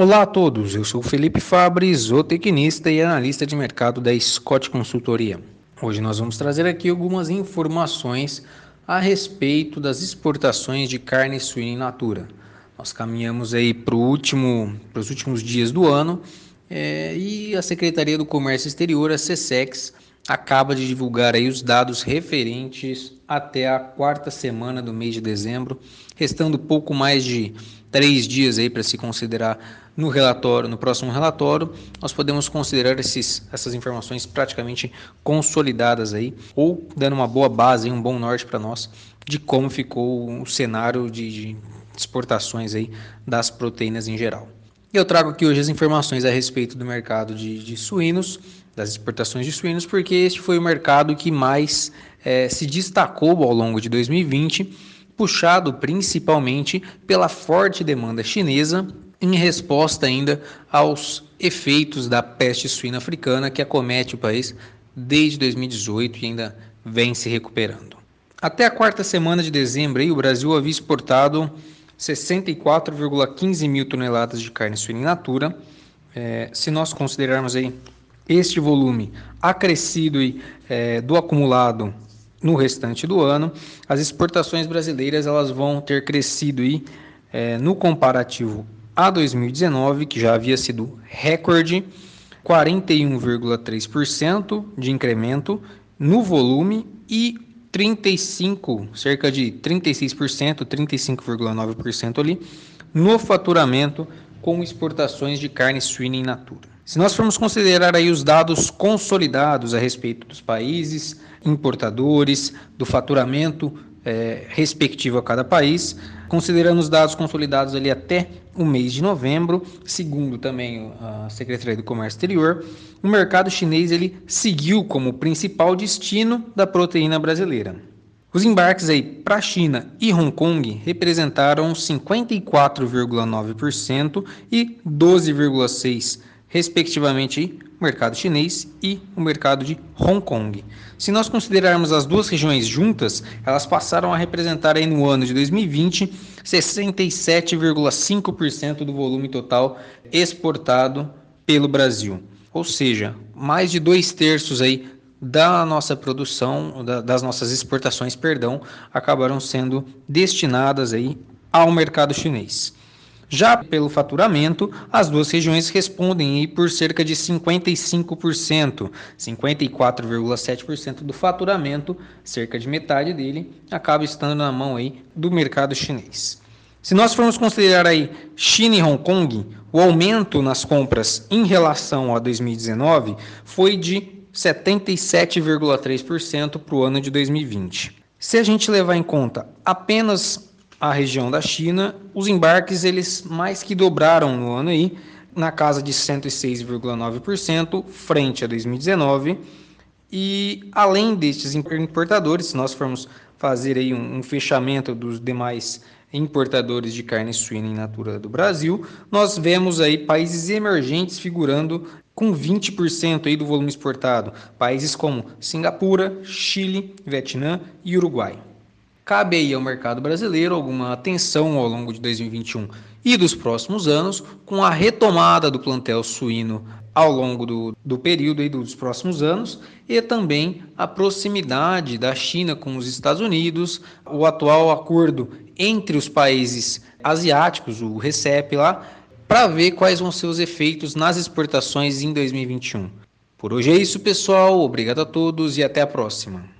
Olá a todos, eu sou Felipe Fabre, zootecnista e analista de mercado da Scott Consultoria. Hoje nós vamos trazer aqui algumas informações a respeito das exportações de carne suína in natura. Nós caminhamos aí para último, os últimos dias do ano é, e a Secretaria do Comércio Exterior, a SESEX, acaba de divulgar aí os dados referentes até a quarta semana do mês de dezembro, restando pouco mais de três dias aí para se considerar no relatório, no próximo relatório, nós podemos considerar esses, essas informações praticamente consolidadas aí, ou dando uma boa base, um bom norte para nós de como ficou o cenário de, de exportações aí das proteínas em geral. Eu trago aqui hoje as informações a respeito do mercado de, de suínos, das exportações de suínos, porque este foi o mercado que mais é, se destacou ao longo de 2020, puxado principalmente pela forte demanda chinesa, em resposta ainda aos efeitos da peste suína africana que acomete o país desde 2018 e ainda vem se recuperando. Até a quarta semana de dezembro, aí, o Brasil havia exportado 64,15 mil toneladas de carne suína in natura. É, se nós considerarmos aí este volume acrescido é, do acumulado no restante do ano, as exportações brasileiras elas vão ter crescido aí, é, no comparativo a 2019, que já havia sido recorde, 41,3% de incremento no volume e 35, cerca de 36%, 35,9% ali, no faturamento com exportações de carne suína in natura. Se nós formos considerar aí os dados consolidados a respeito dos países importadores, do faturamento é, respectivo a cada país, considerando os dados consolidados ali até o mês de novembro, segundo também a Secretaria do Comércio Exterior, o mercado chinês ele seguiu como principal destino da proteína brasileira. Os embarques aí para a China e Hong Kong representaram 54,9% e 12,6% respectivamente o mercado chinês e o mercado de Hong Kong. Se nós considerarmos as duas regiões juntas, elas passaram a representar aí no ano de 2020 67,5% do volume total exportado pelo Brasil. Ou seja, mais de dois terços aí da nossa produção, das nossas exportações, perdão, acabaram sendo destinadas aí ao mercado chinês. Já pelo faturamento, as duas regiões respondem por cerca de 55%, 54,7% do faturamento, cerca de metade dele, acaba estando na mão aí do mercado chinês. Se nós formos considerar aí China e Hong Kong, o aumento nas compras em relação a 2019 foi de 77,3% para o ano de 2020. Se a gente levar em conta apenas a região da China, os embarques eles mais que dobraram no ano aí, na casa de 106,9% frente a 2019. E além destes importadores, se nós formos fazer aí um, um fechamento dos demais importadores de carne suína in natura do Brasil, nós vemos aí países emergentes figurando com 20% aí do volume exportado, países como Singapura, Chile, Vietnã e Uruguai. Cabe aí ao mercado brasileiro alguma atenção ao longo de 2021 e dos próximos anos, com a retomada do plantel suíno ao longo do, do período aí dos próximos anos e também a proximidade da China com os Estados Unidos, o atual acordo entre os países asiáticos, o RCEP lá, para ver quais vão ser os efeitos nas exportações em 2021. Por hoje é isso, pessoal. Obrigado a todos e até a próxima.